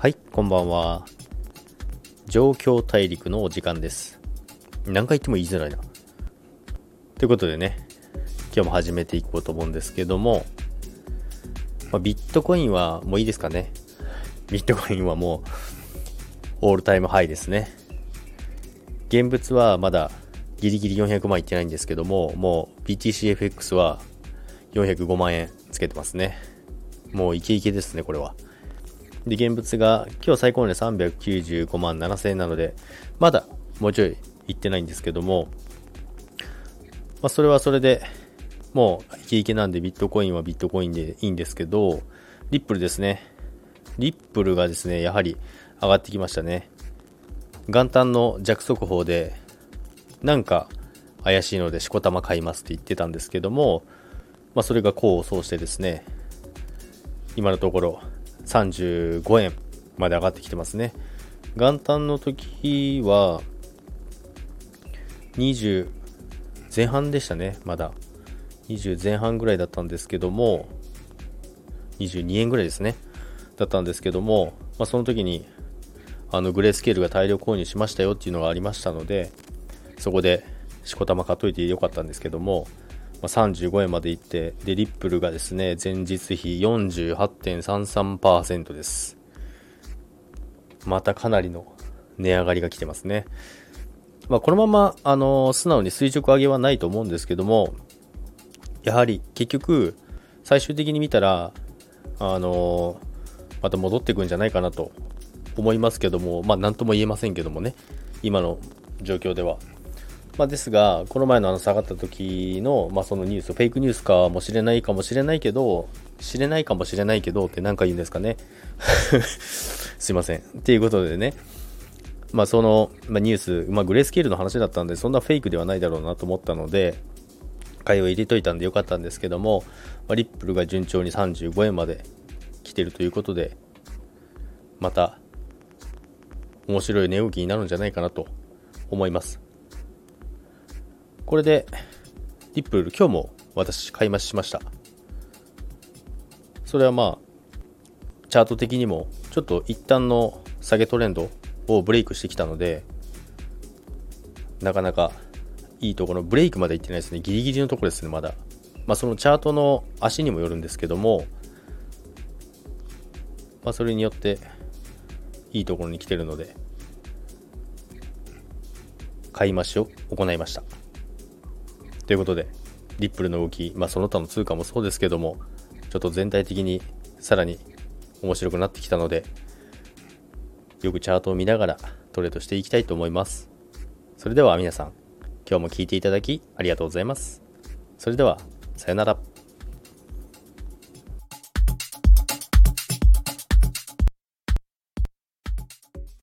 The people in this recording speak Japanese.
はい、こんばんは。状況大陸のお時間です。何回言っても言いづらいな。ということでね、今日も始めていこうと思うんですけども、まあ、ビットコインはもういいですかね。ビットコインはもう、オールタイムハイですね。現物はまだギリギリ400万いってないんですけども、もう BTCFX は405万円つけてますね。もうイケイケですね、これは。で、現物が今日最高値395万7000円なので、まだもうちょいいってないんですけども、まあ、それはそれでもうイケイケなんでビットコインはビットコインでいいんですけど、リップルですね。リップルがですね、やはり上がってきましたね。元旦の弱速報で、なんか怪しいのでしこたま買いますって言ってたんですけども、まあ、それが功を奏してですね、今のところ35円まで上がってきてますね。元旦の時は20前半でしたね、まだ。20前半ぐらいだったんですけども、22円ぐらいですね。だったんですけども、まあ、その時にあのグレースケールが大量購入しましたよっていうのがありましたので、そこでしこたま買っといてよかったんですけども、まあ、35円までいって、で、リップルがですね、前日比48.33%です。またかなりの値上がりが来てますね。まあ、このまま、あの素直に垂直上げはないと思うんですけども、やはり結局、最終的に見たら、あのまた戻っていくんじゃないかなと思いますけども、まあ、なんとも言えませんけどもね、今の状況では。まあ、ですが、この前のあの下がった時の、まあ、そのニュース、フェイクニュースかもしれないかもしれないけど、知れないかもしれないけどって何か言うんですかね。すいません。っていうことでね、まあ、その、ま、ニュース、まあ、グレースケールの話だったんで、そんなフェイクではないだろうなと思ったので、買いを入れといたんでよかったんですけども、まあ、リップルが順調に35円まで来てるということで、また、面白い値動きになるんじゃないかなと思います。これで、リップル、今日も私買い増ししました。それはまあ、チャート的にも、ちょっと一旦の下げトレンドをブレイクしてきたので、なかなかいいところ、ブレイクまで行ってないですね。ギリギリのところですね、まだ。まあ、そのチャートの足にもよるんですけども、まあ、それによって、いいところに来てるので、買い増しを行いました。ということで、リップルの動き、まあ、その他の通貨もそうですけども、ちょっと全体的にさらに面白くなってきたので、よくチャートを見ながらトレードしていきたいと思います。それでは皆さん、今日も聞いていただきありがとうございます。それでは、さよなら。